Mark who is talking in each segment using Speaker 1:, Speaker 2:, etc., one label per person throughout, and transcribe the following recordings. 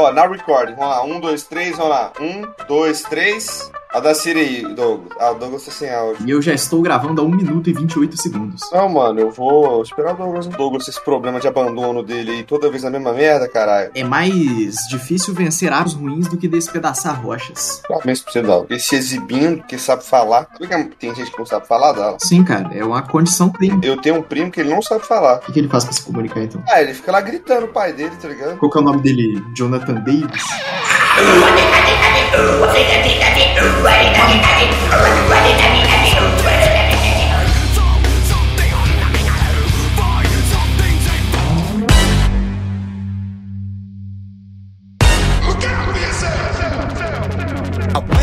Speaker 1: Ó, na recording, vamos lá. Um, dois, três, vamos lá. Um, dois, três. A da Siri aí, Douglas. Ah, o Douglas tá sem áudio.
Speaker 2: E eu já estou gravando a 1 minuto e 28 segundos.
Speaker 1: Não, mano, eu vou esperar o Douglas. O Douglas, esse problema de abandono dele aí, toda vez a mesma merda, caralho.
Speaker 2: É mais difícil vencer aros ruins do que despedaçar rochas.
Speaker 1: Parabéns pra você, Douglas. Ele se exibindo, que sabe falar. Sabe que tem gente que não sabe falar, dela?
Speaker 2: Sim, cara, é uma condição crime.
Speaker 1: Eu tenho um primo que ele não sabe falar.
Speaker 2: O que, que ele faz pra se comunicar então?
Speaker 1: Ah, ele fica lá gritando o pai dele, tá ligado?
Speaker 2: Qual que é o nome dele? Jonathan Davis?
Speaker 3: ooh, I think I think I think. Ooh, I think I think I think. Ooh, I think I think.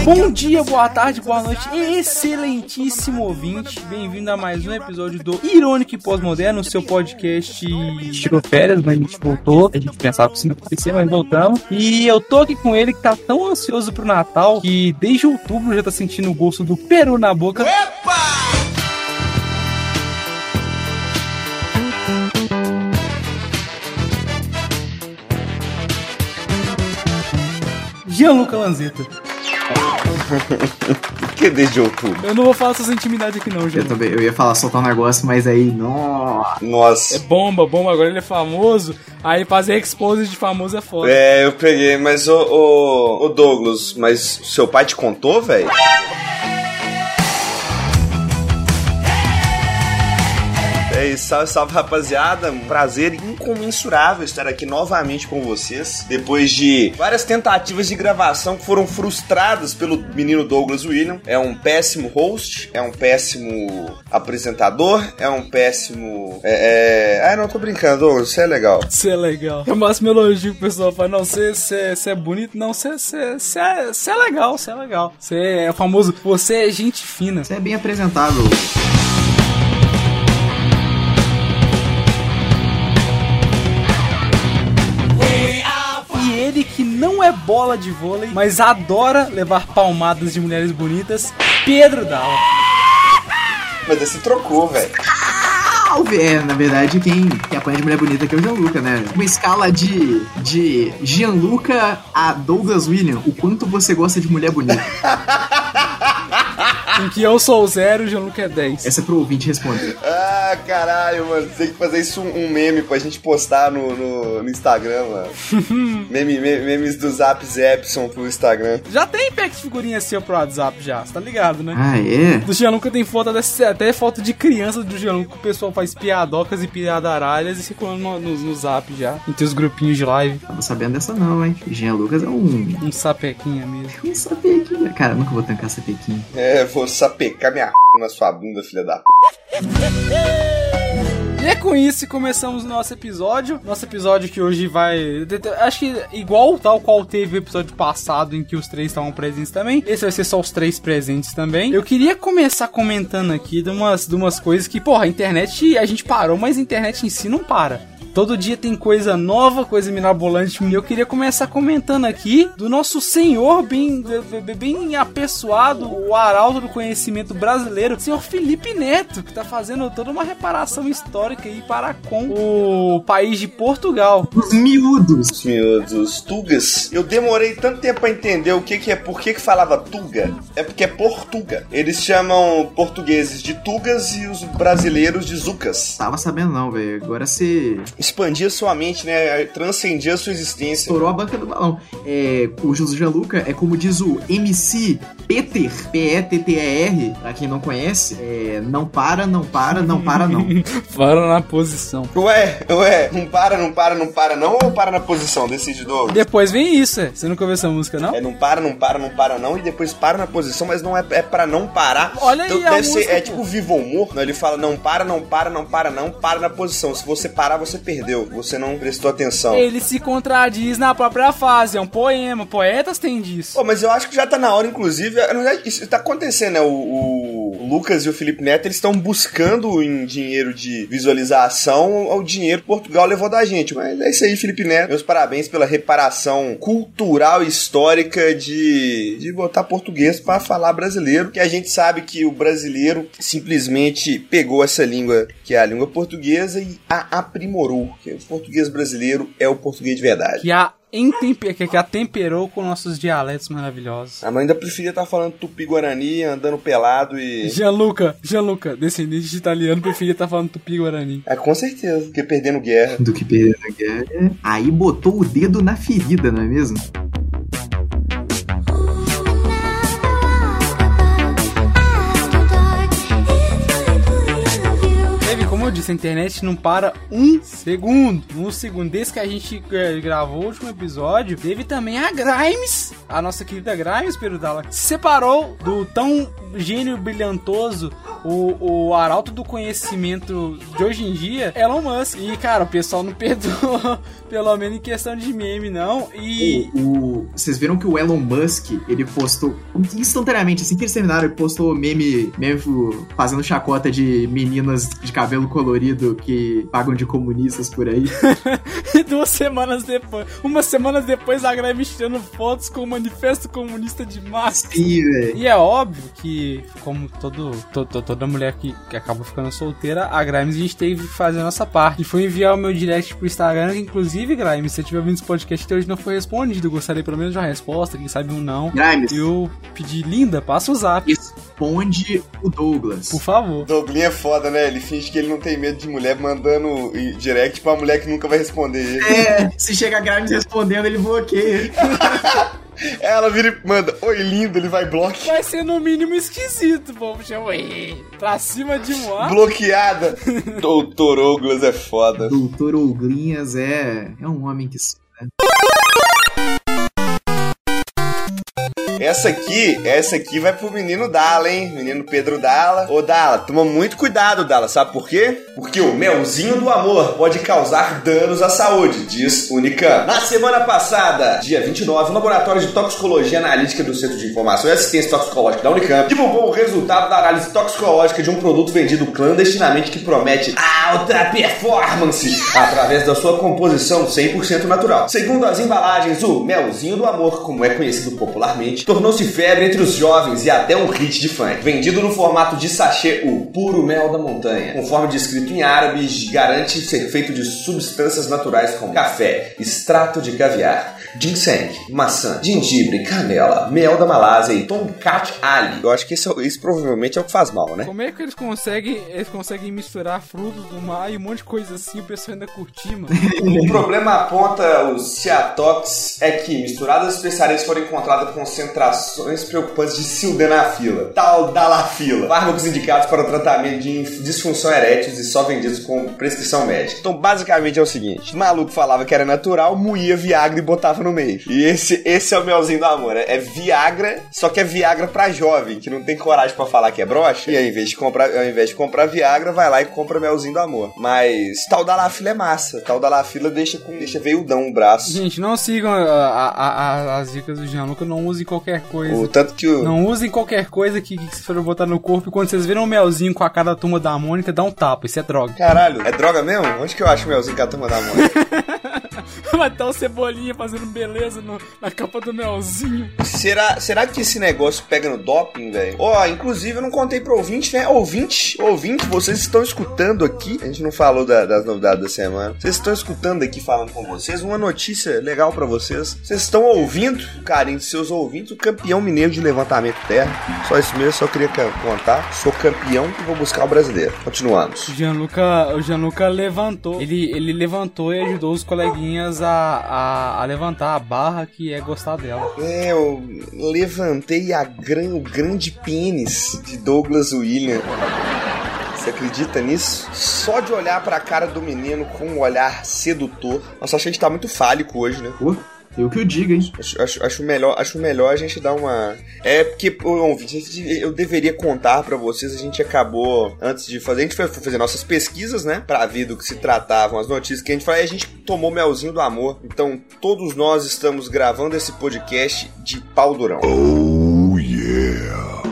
Speaker 4: Bom dia, boa tarde, boa noite, excelentíssimo ouvinte. Bem-vindo a mais um episódio do Irônico e Pós-Moderno, seu podcast. Tirou férias, mas a gente voltou. A gente pensava que isso não ia acontecer, mas voltamos. E eu tô aqui com ele que tá tão ansioso pro Natal que desde outubro já tá sentindo o gosto do peru na boca. Gianluca Lanzetta.
Speaker 1: Por que desde outubro?
Speaker 4: Eu não vou falar suas intimidades aqui não,
Speaker 2: Eu
Speaker 4: Gianluca.
Speaker 2: também, eu ia falar soltar um negócio, mas aí, nossa.
Speaker 4: É
Speaker 1: Nossa.
Speaker 4: bomba, bomba, agora ele é famoso. Aí fazer expose de famoso é foda.
Speaker 1: É, eu peguei, mas ô, ô, ô Douglas, mas seu pai te contou, velho? É isso, salve, salve rapaziada. Um prazer incomensurável estar aqui novamente com vocês. Depois de várias tentativas de gravação que foram frustradas pelo menino Douglas William. É um péssimo host, é um péssimo apresentador, é um péssimo. É, é... Ah, não, tô brincando, Douglas, você é legal.
Speaker 4: Isso é legal. É o máximo elogio que o pessoal fala. Não, você é bonito. Não, você é legal, você é legal. Você é o famoso, você é gente fina.
Speaker 2: Você é bem apresentável.
Speaker 4: Bola de vôlei, mas adora levar palmadas de mulheres bonitas, Pedro Dalla.
Speaker 1: Mas esse trocou, velho.
Speaker 2: É, na verdade, quem, quem apanha de mulher bonita aqui é o Gianluca, né? Uma escala de, de Gianluca a Douglas William. O quanto você gosta de mulher bonita?
Speaker 4: Em que eu sou zero, o Gianluca é 10.
Speaker 2: Essa é pro ouvinte responder.
Speaker 1: Ah, caralho, mano. Tem que fazer isso um um meme pra gente postar no, no, no Instagram, mano. meme, me- memes do Zap Zepson pro Instagram.
Speaker 4: Já tem pack de figurinha seu pro WhatsApp já, você tá ligado, né?
Speaker 2: Ah, é?
Speaker 4: Do Gianluca tem foto, até, até foto de criança do Gianluca, que o pessoal faz piadocas e piadaralhas e circulando no, no, no zap já, entre os grupinhos de live.
Speaker 2: Tava sabendo dessa não, hein? Jean Lucas é um...
Speaker 4: Um sapequinha mesmo.
Speaker 2: Um sapequinho. Cara, eu nunca vou tancar sapequinho.
Speaker 1: É, vou sapecar minha na sua bunda, filha da p.
Speaker 4: E é com isso que começamos o nosso episódio. Nosso episódio que hoje vai. Acho que igual tal qual teve o episódio passado em que os três estavam presentes também. Esse vai ser só os três presentes também. Eu queria começar comentando aqui de umas, de umas coisas que, porra, a internet a gente parou, mas a internet em si não para. Todo dia tem coisa nova, coisa mirabolante. E eu queria começar comentando aqui do nosso senhor bem, bem- apessoado, o arauto do conhecimento brasileiro, o senhor Felipe Neto, que tá fazendo toda uma reparação histórica aí para com o país de Portugal.
Speaker 2: Os miúdos.
Speaker 1: Os miúdos, os tugas. Eu demorei tanto tempo pra entender o que que é, por que que falava tuga. É porque é portuga. Eles chamam portugueses de tugas e os brasileiros de zucas.
Speaker 2: Tava sabendo não, velho. Agora você
Speaker 1: Expandia sua mente, né? Transcendia sua existência.
Speaker 2: estourou a banca do balão. É, o José Gianluca é como diz o MC Peter, P-E-T-T-E-R, pra quem não conhece, é, não para, não para, não para não.
Speaker 4: Para na posição.
Speaker 1: Ué, ué, não para, não para, não para não ou para na posição? Decide, Douglas.
Speaker 4: Depois vem isso, é. Você nunca ouviu essa música, não?
Speaker 1: É não para, não para, não para não, e depois para na posição, mas não é, é pra não parar.
Speaker 4: Olha aí a
Speaker 1: deve ser,
Speaker 4: música,
Speaker 1: é
Speaker 4: pô.
Speaker 1: tipo Viva o Humor, né? ele fala não para, não para, não para não, para na posição. Se você parar, você perdeu, você não prestou atenção.
Speaker 4: Ele se contradiz na própria fase, é um poema. Poetas têm disso.
Speaker 1: Pô, mas eu acho que já tá na hora, inclusive, verdade, isso tá acontecendo, né? O, o Lucas e o Felipe Neto, eles estão buscando em dinheiro de visualização o dinheiro que Portugal levou da gente. Mas é isso aí, Felipe Neto. Meus parabéns pela reparação cultural e histórica de, de botar português pra falar brasileiro, que a gente sabe que o brasileiro simplesmente pegou essa língua, que é a língua portuguesa, e a aprimorou. Que o português brasileiro é o português de verdade.
Speaker 4: Que a entemper, que, que atemperou com nossos dialetos maravilhosos.
Speaker 1: A mãe ainda preferia estar falando tupi-guarani, andando pelado e...
Speaker 4: Gianluca, Gianluca, descendente de italiano, preferia estar falando tupi-guarani.
Speaker 1: É, com certeza, porque perdendo guerra.
Speaker 2: Do que perdendo a guerra. Aí botou o dedo na ferida, não é mesmo?
Speaker 4: Eu disse, a internet não para um segundo. Um segundo. Desde que a gente eh, gravou o último episódio, teve também a Grimes, a nossa querida Grimes, Perudala, se separou do tão gênio brilhantoso, o, o arauto do conhecimento de hoje em dia, Elon Musk. E, cara, o pessoal não perdoa, pelo menos em questão de meme, não. E.
Speaker 2: O, o, vocês viram que o Elon Musk, ele postou instantaneamente, assim que eles terminaram, ele postou meme, meme fazendo chacota de meninas de cabelo colorido que pagam de comunistas por aí.
Speaker 4: e duas semanas depois, umas semanas depois, a Greve tirando fotos com o manifesto comunista de massa.
Speaker 2: Sim, velho.
Speaker 4: E é óbvio que, como todo, todo, toda mulher que, que acaba ficando solteira, a Grimes a gente teve que fazer a nossa parte. E foi enviar o meu direct pro Instagram, que inclusive, Grimes, se você tiver ouvindo esse podcast até hoje não foi respondido, gostaria pelo menos de uma resposta, quem sabe um não.
Speaker 2: Grimes.
Speaker 4: E eu pedi, linda, passa o zap.
Speaker 2: Responde o Douglas.
Speaker 4: Por favor.
Speaker 1: Douglas é foda, né? Ele finge que ele não tem medo de mulher mandando direct pra mulher que nunca vai responder ele.
Speaker 2: É, se chega a Grimes respondendo, ele bloqueia.
Speaker 1: Ela vira e manda, oi lindo, ele vai bloquear.
Speaker 4: Vai ser no mínimo esquisito, pô. Chama pra cima de um
Speaker 1: Bloqueada. Doutor Douglas é foda.
Speaker 2: Doutor Oglinhas é, é um homem que. Né?
Speaker 1: Essa aqui, essa aqui vai pro menino Dala, hein? Menino Pedro Dala. Ô Dala, toma muito cuidado, Dala, sabe por quê? Porque o melzinho do amor pode causar danos à saúde, diz Unicam. Na semana passada, dia 29, o Laboratório de Toxicologia Analítica do Centro de Informação e Assistência Toxicológica da Unicamp divulgou o resultado da análise toxicológica de um produto vendido clandestinamente que promete alta performance através da sua composição 100% natural. Segundo as embalagens, o melzinho do amor, como é conhecido popularmente, tornou-se febre entre os jovens e até um hit de funk. Vendido no formato de sachê, o puro mel da montanha, conforme descrito em árabe, garante ser feito de substâncias naturais como café, extrato de caviar, ginseng, maçã, gengibre, canela, mel da Malásia e tomcat ali. Eu acho que isso, isso provavelmente é o que faz mal, né?
Speaker 4: Como é que eles conseguem, eles conseguem misturar frutos do mar e um monte de coisa assim, o pessoal ainda curtir, mano?
Speaker 1: o problema aponta os Ciatox é que misturadas especiarias foram encontradas com concentrações preocupantes de sildenafila, tal dalafila, fármacos indicados para o tratamento de disfunção erétil e só vendidos com prescrição médica. Então, basicamente é o seguinte: o maluco falava que era natural, moía Viagra e botava no meio. E esse, esse é o melzinho do amor, né? É Viagra, só que é Viagra pra jovem, que não tem coragem para falar que é broxa. E ao invés, de comprar, ao invés de comprar Viagra, vai lá e compra melzinho do amor. Mas tal dalafila é massa. Tal dalafila deixa com deixa veiudão o braço.
Speaker 4: Gente, não sigam a, a, a, as dicas do Gianluca, não use qualquer coisa.
Speaker 1: O tanto que o...
Speaker 4: Não usem qualquer coisa que, que vocês forem botar no corpo e quando vocês viram um melzinho com a cara da turma da Mônica, dá um tapa. Isso é droga.
Speaker 1: Caralho, é droga mesmo? Onde que eu acho o melzinho com a turma da Mônica?
Speaker 4: Vai estar o Cebolinha fazendo beleza no, na capa do melzinho.
Speaker 1: Será, será que esse negócio pega no doping, velho? Ó, oh, inclusive eu não contei pro ouvinte, né? Ouvinte, ouvinte, vocês estão escutando aqui. A gente não falou da, das novidades da semana. Vocês estão escutando aqui falando com vocês. Uma notícia legal para vocês. Vocês estão ouvindo, carinho de seus ouvintes, o campeão mineiro de levantamento terra. Só isso mesmo, só queria contar. Sou campeão e vou buscar o brasileiro. Continuamos.
Speaker 4: O Gianluca, o Gianluca levantou. Ele, ele levantou e ajudou os coleguinhas a, a, a, levantar a barra que é gostar dela.
Speaker 1: É, eu levantei a gran, o grande pênis de Douglas William. Você acredita nisso? Só de olhar pra cara do menino com um olhar sedutor. Nossa, acho que a gente tá muito fálico hoje, né?
Speaker 2: Uh. Eu que o diga, hein?
Speaker 1: Acho, acho, acho, melhor, acho melhor a gente dar uma. É porque, eu deveria contar para vocês, a gente acabou, antes de fazer, a gente foi fazer nossas pesquisas, né? Pra ver do que se tratavam as notícias que a gente falou, e a gente tomou melzinho do amor. Então, todos nós estamos gravando esse podcast de pau durão. Oh, yeah!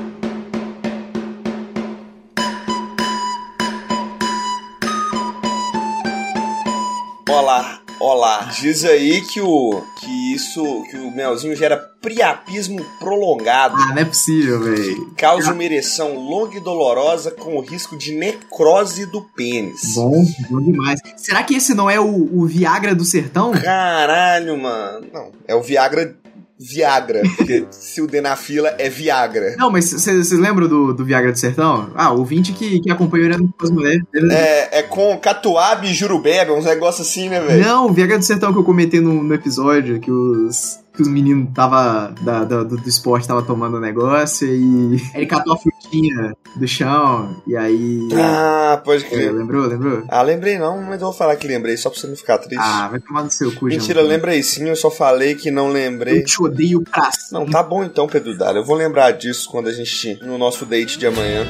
Speaker 1: Olá, olá lá. Diz aí que o que isso que o melzinho gera priapismo prolongado.
Speaker 2: Ah, não é possível, velho.
Speaker 1: Causa uma ereção longa e dolorosa com o risco de necrose do pênis.
Speaker 2: Bom, bom demais. Será que esse não é o, o Viagra do sertão?
Speaker 1: Caralho, mano. Não, é o Viagra Viagra, porque se o Denafila é Viagra.
Speaker 2: Não, mas vocês lembram do, do Viagra do Sertão? Ah, o ouvinte que, que acompanhou ele com as mulheres.
Speaker 1: É, é com Catuaba e Jurubeba, uns negócios assim, né, velho?
Speaker 2: Não, o Viagra do Sertão que eu comentei no, no episódio, que os que os meninos tava da, da, do, do, esporte tava tomando o negócio e ele catou a frutinha do chão e aí.
Speaker 1: Ah, pode crer.
Speaker 2: É, lembrou, lembrou?
Speaker 1: Ah, lembrei não, mas eu vou falar que lembrei só pra você não ficar triste.
Speaker 2: Ah, vai tomar no seu cu,
Speaker 1: Mentira, eu lembrei sim, eu só falei que não lembrei.
Speaker 2: Eu te odeio pra
Speaker 1: Não, tá bom então, Pedro Dara. Eu vou lembrar disso quando a gente. no nosso date de amanhã.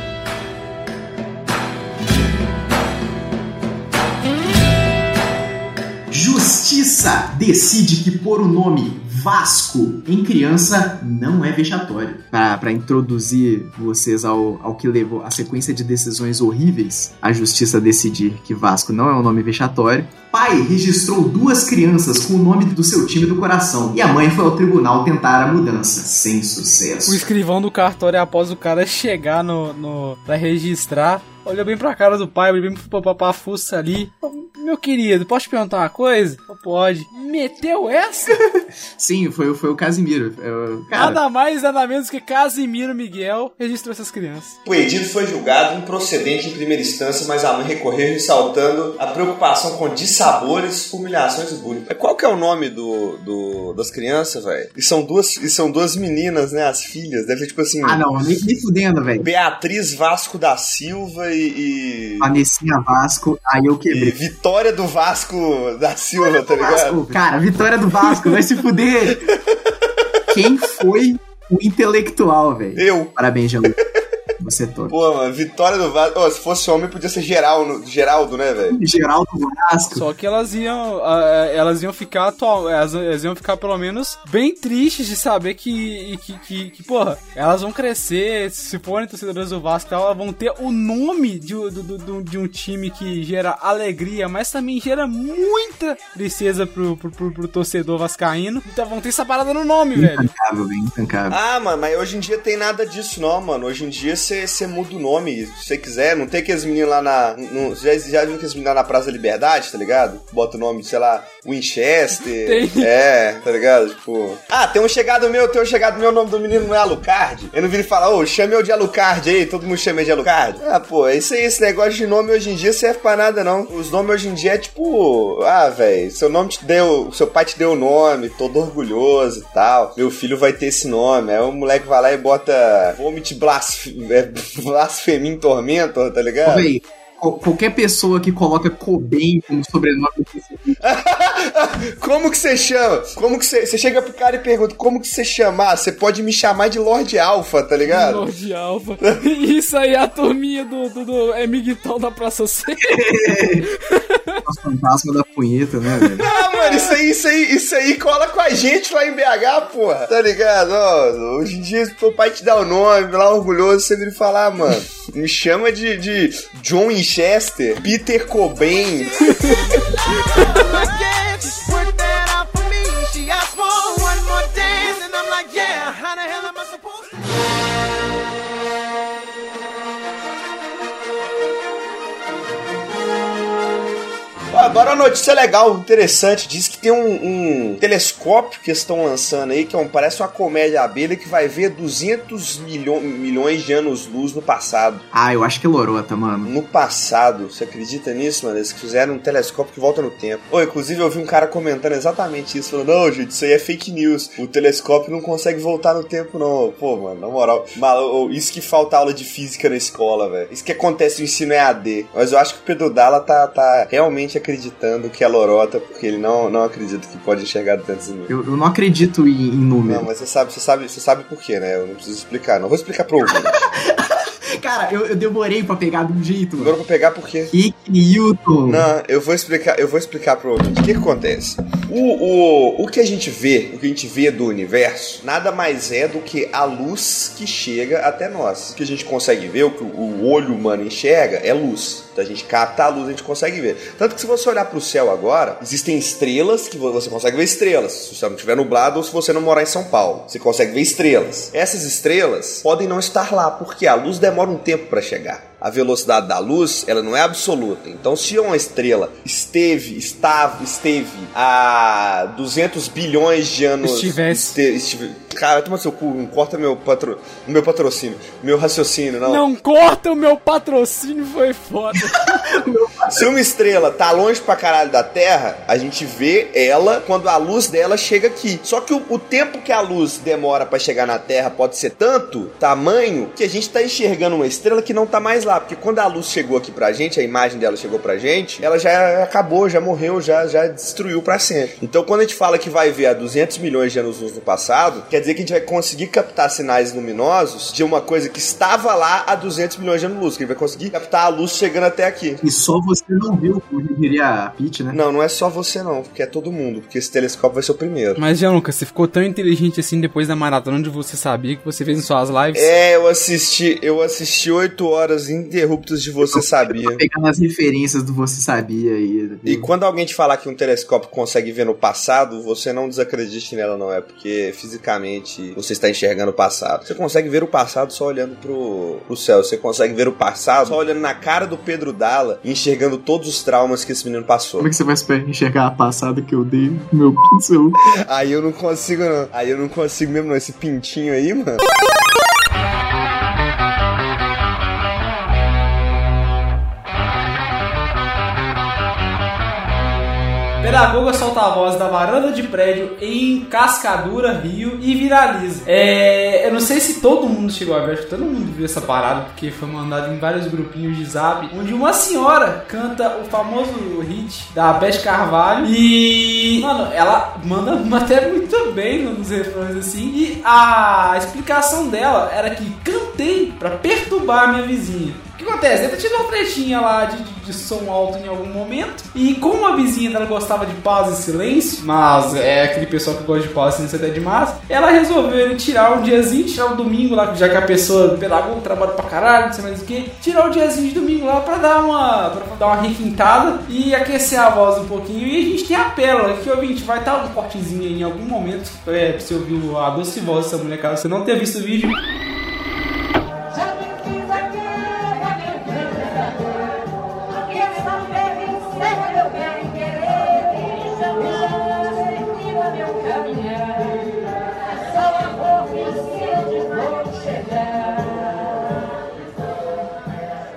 Speaker 2: Decide que pôr o nome Vasco em criança não é vexatório. Para introduzir vocês ao, ao que levou a sequência de decisões horríveis, a justiça decidir que Vasco não é um nome vexatório. Pai registrou duas crianças com o nome do seu time do coração e a mãe foi ao tribunal tentar a mudança, sem sucesso.
Speaker 4: O escrivão do cartório, após o cara chegar no, no para registrar, olhou bem pra cara do pai, olhou bem pro papá fuça ali. Meu querido, posso te perguntar uma coisa? Pode. Meteu essa?
Speaker 2: Sim, foi, foi o Casimiro. Eu,
Speaker 4: nada mais, nada menos que Casimiro Miguel registrou essas crianças.
Speaker 1: O Edito foi julgado improcedente em primeira instância, mas a mãe recorreu ressaltando a preocupação com dissabores, humilhações e bullying. Qual que é o nome do, do das crianças, velho? E são duas e são duas meninas, né? As filhas. Deve ser tipo assim.
Speaker 2: Ah, não, nem, nem fudendo, velho.
Speaker 1: Beatriz Vasco da Silva e.
Speaker 2: e... Vanessinha Vasco, aí eu quebrei. E
Speaker 1: Vitória do Vasco da Silva, tá ligado?
Speaker 2: Vasco, cara, vitória do Vasco, vai se fuder. Quem foi o intelectual, velho?
Speaker 1: Eu.
Speaker 2: Parabéns, Gianluca. Você é todo.
Speaker 1: Pô, mano, vitória do Vasco. Oh, se fosse homem, podia ser Geraldo, Geraldo né, velho?
Speaker 2: Geraldo Vasco.
Speaker 4: Só que elas iam. Uh, elas iam ficar atual. Elas, elas, iam ficar, pelo menos, bem tristes de saber que. que, que, que porra, elas vão crescer. Se forem torcedoras do Vasco elas vão ter o nome de, do, do, de um time que gera alegria, mas também gera muita tristeza pro, pro, pro, pro torcedor vascaíno. Então vão ter essa parada no nome,
Speaker 2: intancável,
Speaker 4: velho.
Speaker 2: Intancável, bem intancável.
Speaker 1: Ah, mano, mas hoje em dia tem nada disso, não, mano. Hoje em dia você muda o nome, se você quiser. Não tem aqueles meninos lá na. No, já, já viu aqueles meninos lá na Praça da Liberdade, tá ligado? Bota o nome, sei lá, Winchester.
Speaker 4: Tem.
Speaker 1: É, tá ligado? Tipo. Ah, tem um chegado meu, tem um chegado meu, o nome do menino não é Alucard. Eu não vi ele falar, ô, oh, chame eu de Alucard aí, todo mundo chama de Alucard. Ah, pô, é isso aí, esse negócio de nome hoje em dia serve pra nada, não. Os nomes hoje em dia é tipo, ah, velho, seu nome te deu, seu pai te deu o nome, todo orgulhoso e tal. Meu filho vai ter esse nome. Aí o moleque vai lá e bota Vomit Blasfemia. É, Blasfemia em Tormento, tá ligado?
Speaker 2: Véi, qualquer pessoa que coloca Cobain como sobrenome
Speaker 1: Como que você chama? Como que você. Você chega pro cara e pergunta como que você chamar? Você pode me chamar de Lorde Alpha, tá ligado?
Speaker 4: Lorde Alpha. Isso aí é a turminha do, do, do Emigtão da Praça C.
Speaker 2: Os fantasma da punheta, né, velho?
Speaker 1: Ah, mano, isso aí, isso aí, isso aí cola com a gente lá em BH, porra. Tá ligado? Ó, hoje em dia, se o pai te dá o nome, lá orgulhoso, você vira falar, mano, me chama de, de John Winchester, Peter Cobain. Agora uma notícia legal, interessante. Diz que tem um, um telescópio que estão lançando aí, que é um, parece uma comédia abelha que vai ver 200 milho, milhões de anos-luz no passado.
Speaker 2: Ah, eu acho que é lorota, mano.
Speaker 1: No passado, você acredita nisso, mano? Eles fizeram um telescópio que volta no tempo. Ô, inclusive eu vi um cara comentando exatamente isso, falando, não, gente, isso aí é fake news. O telescópio não consegue voltar no tempo, não. Pô, mano, na moral, mal, isso que falta aula de física na escola, velho. Isso que acontece no ensino EAD. Mas eu acho que o Pedro Dalla tá, tá realmente acreditando acreditando que é lorota, porque ele não, não acredita que pode enxergar tantos números.
Speaker 2: Eu, eu não acredito em, em número.
Speaker 1: Não, mas você sabe, você sabe, você sabe por quê, né? Eu não preciso explicar. Não vou explicar pro ouvinte.
Speaker 2: Cara, eu, eu, demorei pra pegar de um jeito.
Speaker 1: Demorou pra pegar por quê?
Speaker 2: Que Newton.
Speaker 1: Não, eu vou explicar, eu vou explicar pro ouvinte. O que, que acontece? O, o, o que a gente vê, o que a gente vê do universo, nada mais é do que a luz que chega até nós. O que a gente consegue ver, o que o olho humano enxerga, é luz. Então a gente capta a luz, a gente consegue ver. Tanto que se você olhar para o céu agora, existem estrelas que você consegue ver estrelas. Se o céu não estiver nublado ou se você não morar em São Paulo, você consegue ver estrelas. Essas estrelas podem não estar lá porque a luz demora um tempo para chegar a velocidade da luz, ela não é absoluta. Então, se uma estrela esteve, estava, esteve a 200 bilhões de anos...
Speaker 4: Estivesse.
Speaker 1: Este, estive, cara, toma seu cu, não corta meu, patro, meu patrocínio, meu raciocínio, não.
Speaker 4: Não corta o meu patrocínio, foi foda.
Speaker 1: se uma estrela tá longe pra caralho da Terra, a gente vê ela quando a luz dela chega aqui. Só que o, o tempo que a luz demora para chegar na Terra pode ser tanto, tamanho, que a gente tá enxergando uma estrela que não tá mais lá, porque quando a luz chegou aqui pra gente, a imagem dela chegou pra gente, ela já acabou, já morreu, já, já destruiu pra sempre. Então quando a gente fala que vai ver a 200 milhões de anos luz no passado, quer dizer que a gente vai conseguir captar sinais luminosos de uma coisa que estava lá há 200 milhões de anos luz, que a gente vai conseguir captar a luz chegando até aqui.
Speaker 2: E só você não viu, como diria a Pete, né?
Speaker 1: Não, não é só você não, porque é todo mundo, porque esse telescópio vai ser o primeiro.
Speaker 4: Mas, Gianluca, você ficou tão inteligente assim depois da maratona onde você sabia que você fez em suas lives?
Speaker 1: É, eu assisti, eu assisti 8 horas ininterruptas de Você Sabia.
Speaker 2: Pegando as referências do Você Sabia aí.
Speaker 1: E quando alguém te falar que um telescópio consegue ver no passado, você não desacredite nela, não é? Porque fisicamente você está enxergando o passado. Você consegue ver o passado só olhando pro, pro céu. Você consegue ver o passado só olhando na cara do Pedro Dalla e enxergando todos os traumas que esse menino passou.
Speaker 2: Como é que você vai enxergar a passada que eu dei no meu pincel?
Speaker 1: Aí eu não consigo, não. Aí eu não consigo mesmo, não. Esse pintinho aí, mano.
Speaker 4: Pedagoga solta a voz da varanda de prédio em Cascadura, Rio e viraliza. É, eu não sei se todo mundo chegou a ver, acho que todo mundo viu essa parada, porque foi mandado em vários grupinhos de zap, onde uma senhora canta o famoso hit da Beth Carvalho e, mano, ela manda até muito bem nos refrões assim. E a explicação dela era que cantei para perturbar a minha vizinha. Acontece? Ter tido uma tretinha lá de, de, de, som alto em algum momento. E como a vizinha dela gostava de paz e silêncio, mas é aquele pessoal que gosta de paz e silêncio até demais, ela resolveu tirar um diazinho, tirar o domingo lá, já que a pessoa, pedagogo, trabalha pra caralho, não sei mais o que, tirar o diazinho de domingo lá pra dar uma, pra dar uma requintada e aquecer a voz um pouquinho. E a gente tem a pérola que, ouvinte, vai estar um cortezinho aí em algum momento, é, pra você ouvir a doce voz dessa mulher, caso você não tenha visto o vídeo.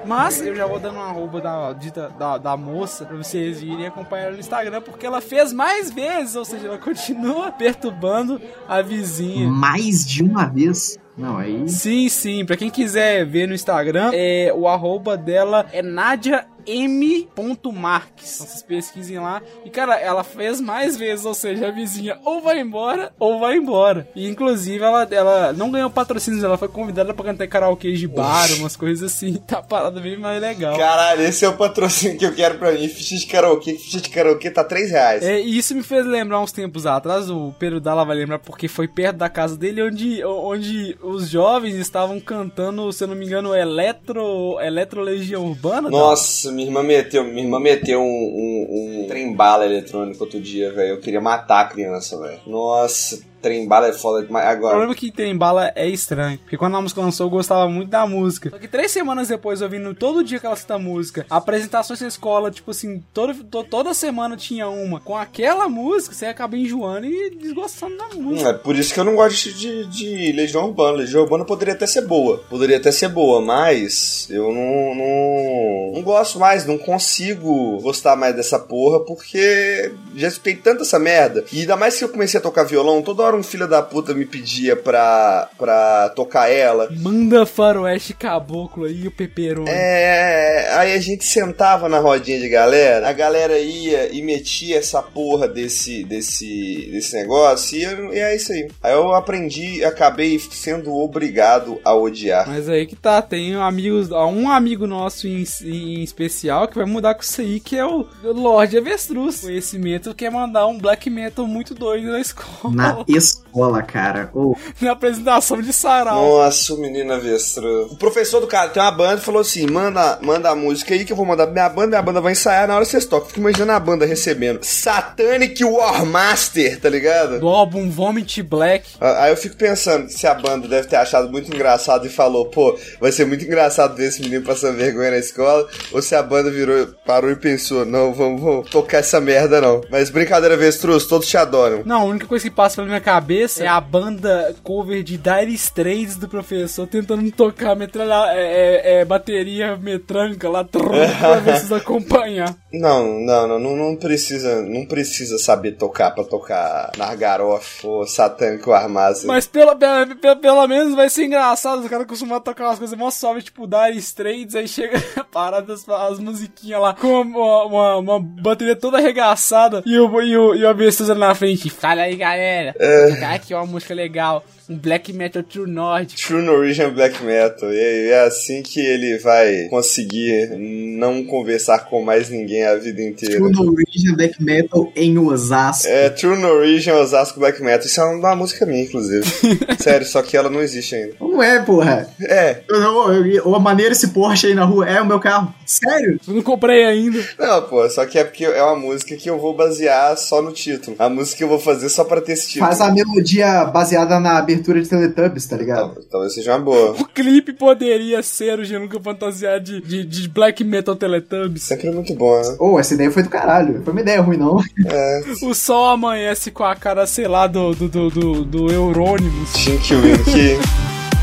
Speaker 4: Mas eu já vou dando uma roupa da, da, da, moça pra vocês virem acompanhar no Instagram, porque ela fez mais vezes, ou seja, ela continua perturbando a vizinha.
Speaker 2: Mais de uma vez? Não, aí.
Speaker 4: Sim, sim. Pra quem quiser ver no Instagram, é, o arroba dela é Nadia M.Marques. Então vocês pesquisem lá. E, cara, ela fez mais vezes, ou seja, a vizinha ou vai embora ou vai embora. E, inclusive, ela, ela não ganhou patrocínios, ela foi convidada pra cantar karaokê de bar, umas coisas assim. Tá parada bem mais legal.
Speaker 1: Caralho, esse é o patrocínio que eu quero pra mim. Ficha de karaokê, ficha de karaokê tá 3 reais.
Speaker 4: É, e isso me fez lembrar uns tempos atrás, o Pedro Dalla vai lembrar porque foi perto da casa dele, onde, onde os jovens estavam cantando, se eu não me engano, Eletro, Eletro Legião Urbana.
Speaker 1: Nossa, minha irmã meteu, minha irmã meteu um, um, um trem bala eletrônico outro dia, velho. Eu queria matar a criança, velho. Nossa, Trem bala é foda demais. Agora.
Speaker 4: O problema é que trem bala é estranho. Porque quando a música lançou, eu gostava muito da música. Só que três semanas depois, ouvindo todo dia que ela cita música, apresentações na escola, tipo assim, todo, to, toda semana tinha uma. Com aquela música, você acaba enjoando e desgostando da música.
Speaker 1: É por isso que eu não gosto de, de Legião Urbana. Legião Urbana poderia até ser boa. Poderia até ser boa, mas eu não, não, não gosto mais, não consigo gostar mais dessa porra, porque já escutei tanta essa merda. E ainda mais que eu comecei a tocar violão, toda hora um filho da puta me pedia pra, pra tocar ela.
Speaker 4: Manda faroeste caboclo aí, o peperoni.
Speaker 1: É, aí a gente sentava na rodinha de galera, a galera ia e metia essa porra desse, desse, desse negócio e, eu, e é isso aí. Aí eu aprendi, acabei sendo obrigado a odiar.
Speaker 4: Mas aí que tá, tem amigos, um amigo nosso em, em especial que vai mudar com isso aí, que é o Lorde Avestruz. Conhecimento quer mandar um black metal muito doido na escola.
Speaker 2: Na escola, cara. Oh.
Speaker 4: Na apresentação de sarau.
Speaker 1: Nossa, o menino avestruz. O professor do cara tem uma banda e falou assim: manda, manda a música aí que eu vou mandar pra minha banda, minha banda vai ensaiar na hora que vocês tocam. Fico imaginando a banda recebendo. Satanic War Master, tá ligado?
Speaker 4: Do álbum Vomit Black.
Speaker 1: Ah, Aí eu fico pensando se a banda deve ter achado muito engraçado e falou, pô, vai ser muito engraçado ver esse menino passando vergonha na escola, ou se a banda virou, parou e pensou, não, vamos, vamos tocar essa merda não. Mas brincadeira, Avestruz, todos te adoram.
Speaker 4: Não, a única coisa que passa pela minha cabeça é a banda cover de Dire Straits do professor tentando tocar metralha, é, é, é, bateria metranca lá pra ver se vocês acompanhar.
Speaker 1: Não, não, não, não, precisa, não precisa saber tocar pra tocar Nargaroth ou Satânico Armazes.
Speaker 4: Mas pelo, pelo, pelo, menos vai ser engraçado. Os caras costumam tocar umas coisas mó suaves, tipo Dire Straits, aí chega paradas as musiquinhas lá com uma, uma, uma bateria toda arregaçada e o, e o, e o na frente. Fala aí, galera. Vou tocar aqui uma música legal. Um black metal true nórdico.
Speaker 1: True Norwegian Black Metal. E é assim que ele vai conseguir não conversar com mais ninguém a vida inteira.
Speaker 2: True Norwegian Black Metal em Osasco.
Speaker 1: É True Norwegian Osasco Black Metal. Isso é uma música minha, inclusive. Sério, só que ela não existe ainda.
Speaker 2: Não é, porra.
Speaker 1: É.
Speaker 2: Eu, eu, eu, a maneira esse Porsche aí na rua é o meu carro. Sério?
Speaker 4: Eu não comprei ainda.
Speaker 1: Não, pô, só que é porque é uma música que eu vou basear só no título. A música que eu vou fazer só pra ter esse título.
Speaker 2: Faz a melodia baseada na abertura de Teletubbies, tá ligado?
Speaker 1: Tal- Talvez seja uma boa.
Speaker 4: O clipe poderia ser o Genuca fantasiar de, de, de black metal Teletubbies.
Speaker 1: Sempre muito bom, né?
Speaker 2: Ô, essa ideia foi do caralho. Foi uma ideia ruim, não.
Speaker 1: É.
Speaker 4: O sol amanhece com a cara, sei lá, do, do, do, do, do Eurônimos.
Speaker 1: Tinky Winky.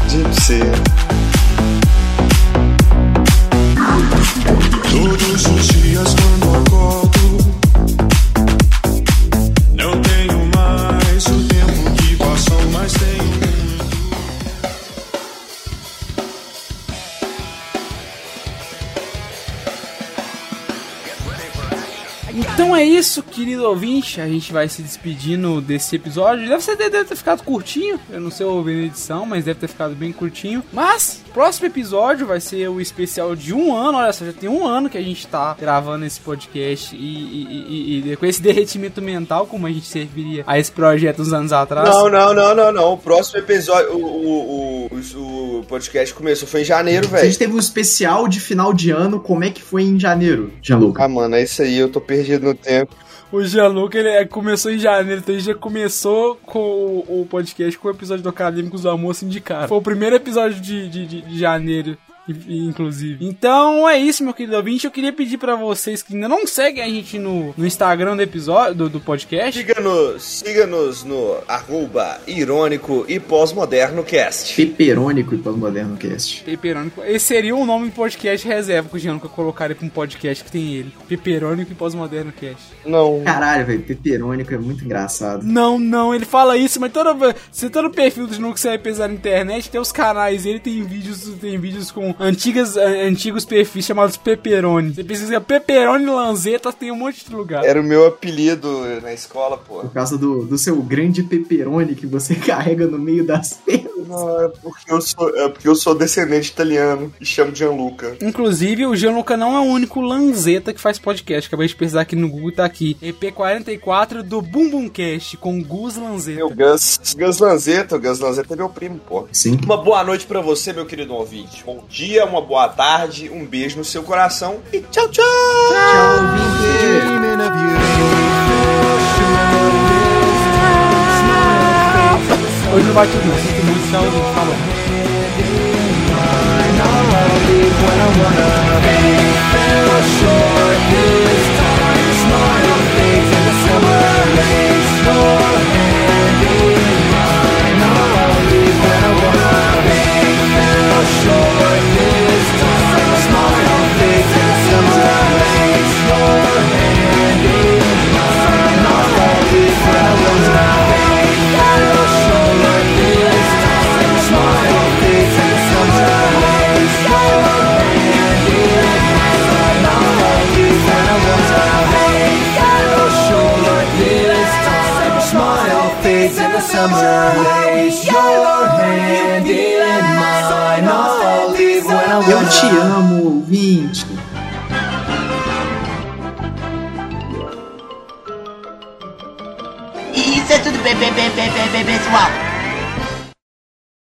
Speaker 1: Gypsy.
Speaker 5: Todos os dias
Speaker 4: isso, querido ouvinte. A gente vai se despedindo desse episódio. Deve, ser, deve ter ficado curtinho. Eu não sei ouvir na edição, mas deve ter ficado bem curtinho. Mas, próximo episódio vai ser o especial de um ano. Olha só, já tem um ano que a gente tá gravando esse podcast. E, e- e- e com esse derretimento mental, como a gente serviria a esse projeto uns anos atrás.
Speaker 1: Não, não, não, não, não. O próximo episódio, o, o, o, o podcast começou, foi em janeiro,
Speaker 2: A gente
Speaker 1: velho.
Speaker 2: teve um especial de final de ano. Como é que foi em janeiro, Gianluca?
Speaker 1: Ah, mano, é isso aí, eu tô perdido no tempo.
Speaker 4: O Gianluca, ele é- começou em janeiro, então ele já começou com o, o podcast com o episódio do Acadêmicos do Amor Sindicato. Foi o primeiro episódio de, de, de- de janeiro. Inclusive. Então é isso, meu querido ouvinte. Eu queria pedir pra vocês que ainda não seguem a gente no, no Instagram do episódio, do, do podcast.
Speaker 1: Siga-nos, siga-nos no arroba irônico e pós-moderno cast.
Speaker 2: Peperônico e pós-moderno cast.
Speaker 4: Peperônico. Esse seria um nome de podcast reserva que o Gianluca colocaria pra um podcast que tem ele. Peperônico e pós-moderno cast.
Speaker 1: Não.
Speaker 2: Caralho, velho, peperônico é muito engraçado.
Speaker 4: Não, não, ele fala isso, mas toda vez. Se todo perfil do você vai pesar na internet, tem os canais, ele tem vídeos, tem vídeos com antigas, antigos perfis chamados Peperoni. Você pesquisa Peperoni Lanzetta, tem um monte de lugar.
Speaker 1: Era o meu apelido na escola, pô.
Speaker 2: Por causa do, do seu grande peperone que você carrega no meio das pernas.
Speaker 1: Não, é porque eu sou, é porque eu sou descendente italiano e chamo Gianluca.
Speaker 4: Inclusive, o Gianluca não é o único Lanzetta que faz podcast. Acabei de pesquisar aqui no Google, tá aqui. EP44 do Bum Bum Cast, com Gus Lanzetta.
Speaker 1: Meu Gus, Gus Lanzetta, o Gus Lanzetta é meu primo, pô.
Speaker 2: Sim.
Speaker 1: Uma boa noite pra você, meu querido ouvinte. Bom dia, uma boa tarde, um beijo no seu coração e tchau, tchau!
Speaker 2: Tchau, ouvinte!
Speaker 4: Hoje não vai tudo, não. Sinto
Speaker 3: 别走。